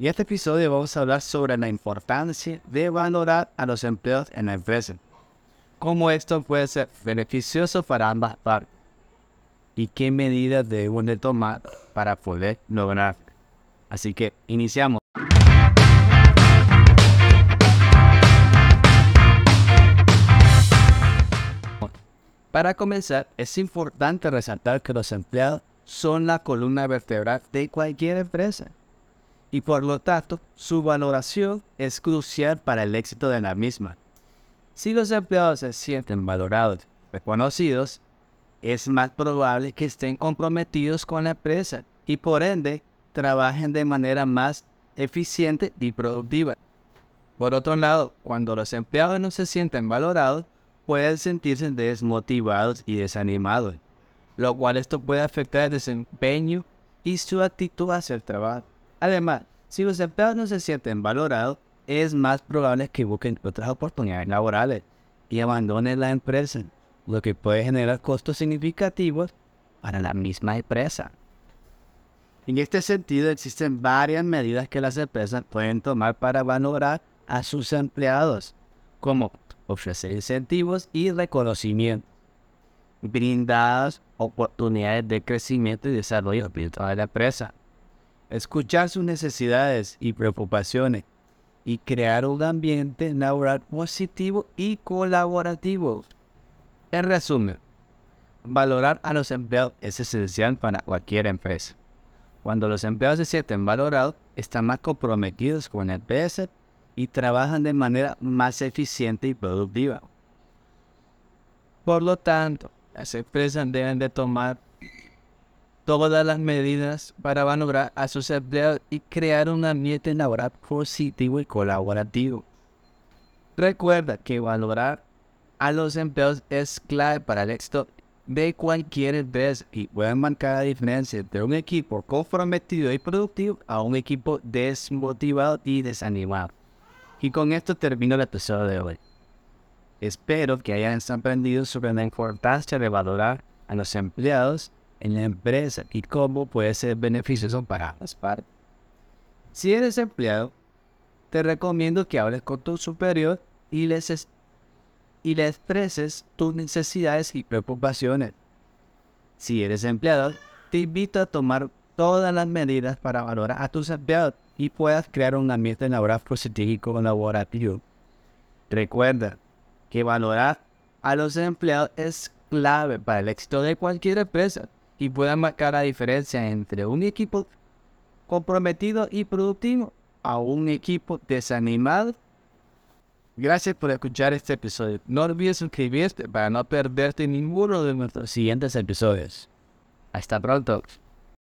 En este episodio vamos a hablar sobre la importancia de valorar a los empleados en la empresa. Cómo esto puede ser beneficioso para ambas partes. Y qué medidas debemos de tomar para poder lograr. Así que iniciamos. Para comenzar, es importante resaltar que los empleados son la columna vertebral de cualquier empresa y por lo tanto su valoración es crucial para el éxito de la misma. Si los empleados se sienten valorados, reconocidos, es más probable que estén comprometidos con la empresa y por ende trabajen de manera más eficiente y productiva. Por otro lado, cuando los empleados no se sienten valorados, pueden sentirse desmotivados y desanimados, lo cual esto puede afectar el desempeño y su actitud hacia el trabajo. Además, si los empleados no se sienten valorados, es más probable que busquen otras oportunidades laborales y abandonen la empresa, lo que puede generar costos significativos para la misma empresa. En este sentido, existen varias medidas que las empresas pueden tomar para valorar a sus empleados, como ofrecer incentivos y reconocimiento, brindadas oportunidades de crecimiento y desarrollo dentro de la empresa, escuchar sus necesidades y preocupaciones y crear un ambiente laboral positivo y colaborativo. En resumen, valorar a los empleados es esencial para cualquier empresa. Cuando los empleados se sienten valorados, están más comprometidos con la empresa y trabajan de manera más eficiente y productiva. Por lo tanto, las empresas deben de tomar todas las medidas para valorar a sus empleados y crear un ambiente laboral positivo y colaborativo. Recuerda que valorar a los empleados es clave para el éxito de cualquier empresa y puede marcar la diferencia entre un equipo comprometido y productivo a un equipo desmotivado y desanimado. Y con esto termino el episodio de hoy. Espero que hayan aprendido sobre la importancia de valorar a los empleados en la empresa y cómo puede ser beneficioso para ambas partes. Si eres empleado, te recomiendo que hables con tu superior y les, y le expreses tus necesidades y preocupaciones. Si eres empleado, te invito a tomar todas las medidas para valorar a tus empleados y puedas crear un ambiente laboral positivo y colaborativo. Recuerda que valorar a los empleados es clave para el éxito de cualquier empresa y puede marcar la diferencia entre un equipo comprometido y productivo a un equipo desanimado. Gracias por escuchar este episodio. No olvides suscribirte para no perderte ninguno de nuestros siguientes episodios. Hasta pronto.